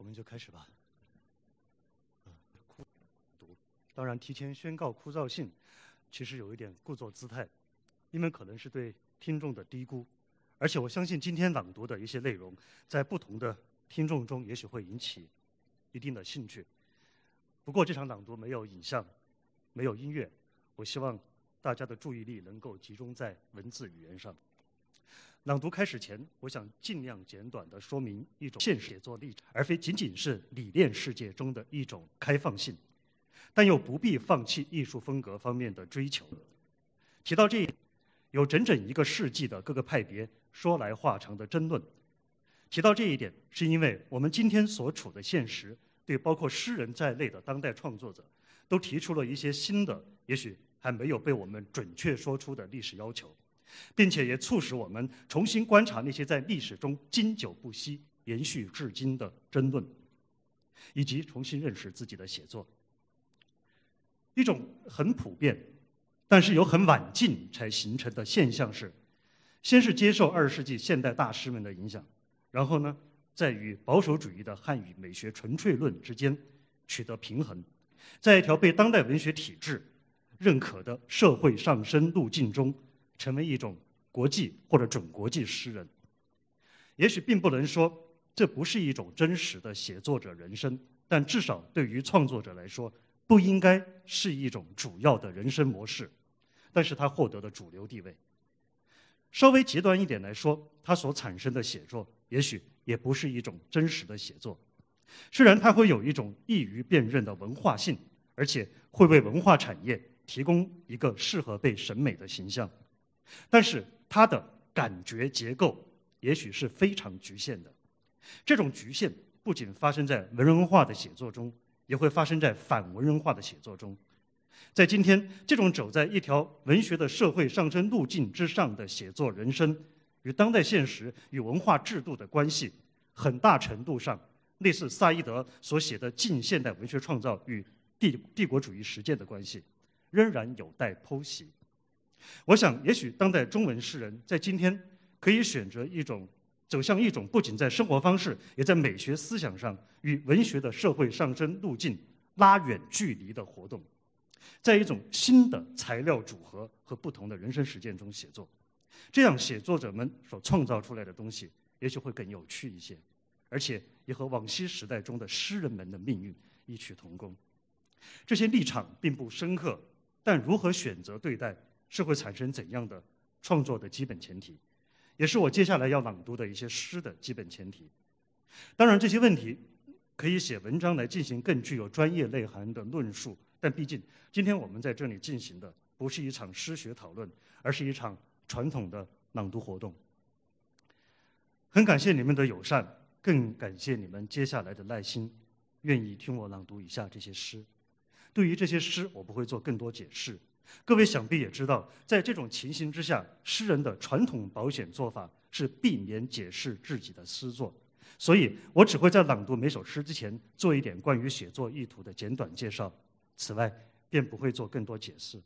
我们就开始吧。当然提前宣告枯燥性，其实有一点故作姿态，因为可能是对听众的低估，而且我相信今天朗读的一些内容，在不同的听众中也许会引起一定的兴趣。不过这场朗读没有影像，没有音乐，我希望大家的注意力能够集中在文字语言上。朗读开始前，我想尽量简短地说明一种现实写作立场，而非仅仅是理念世界中的一种开放性，但又不必放弃艺术风格方面的追求。提到这一点，有整整一个世纪的各个派别说来话长的争论。提到这一点，是因为我们今天所处的现实，对包括诗人在内的当代创作者，都提出了一些新的，也许还没有被我们准确说出的历史要求。并且也促使我们重新观察那些在历史中经久不息、延续至今的争论，以及重新认识自己的写作。一种很普遍，但是又很晚近才形成的现象是：先是接受二十世纪现代大师们的影响，然后呢，在与保守主义的汉语美学纯粹论之间取得平衡，在一条被当代文学体制认可的社会上升路径中。成为一种国际或者准国际诗人，也许并不能说这不是一种真实的写作者人生，但至少对于创作者来说，不应该是一种主要的人生模式。但是他获得了主流地位。稍微极端一点来说，他所产生的写作也许也不是一种真实的写作，虽然它会有一种易于辨认的文化性，而且会为文化产业提供一个适合被审美的形象。但是它的感觉结构也许是非常局限的，这种局限不仅发生在文人化的写作中，也会发生在反文人化的写作中。在今天，这种走在一条文学的社会上升路径之上的写作人生，与当代现实与文化制度的关系，很大程度上类似萨义德所写的近现代文学创造与帝帝国主义实践的关系，仍然有待剖析。我想，也许当代中文诗人在今天可以选择一种走向一种不仅在生活方式，也在美学思想上与文学的社会上升路径拉远距离的活动，在一种新的材料组合和不同的人生实践中写作，这样写作者们所创造出来的东西，也许会更有趣一些，而且也和往昔时代中的诗人们的命运异曲同工。这些立场并不深刻，但如何选择对待？是会产生怎样的创作的基本前提，也是我接下来要朗读的一些诗的基本前提。当然，这些问题可以写文章来进行更具有专业内涵的论述，但毕竟今天我们在这里进行的不是一场诗学讨论，而是一场传统的朗读活动。很感谢你们的友善，更感谢你们接下来的耐心，愿意听我朗读以下这些诗。对于这些诗，我不会做更多解释。各位想必也知道，在这种情形之下，诗人的传统保险做法是避免解释自己的诗作，所以我只会在朗读每首诗之前做一点关于写作意图的简短介绍，此外便不会做更多解释。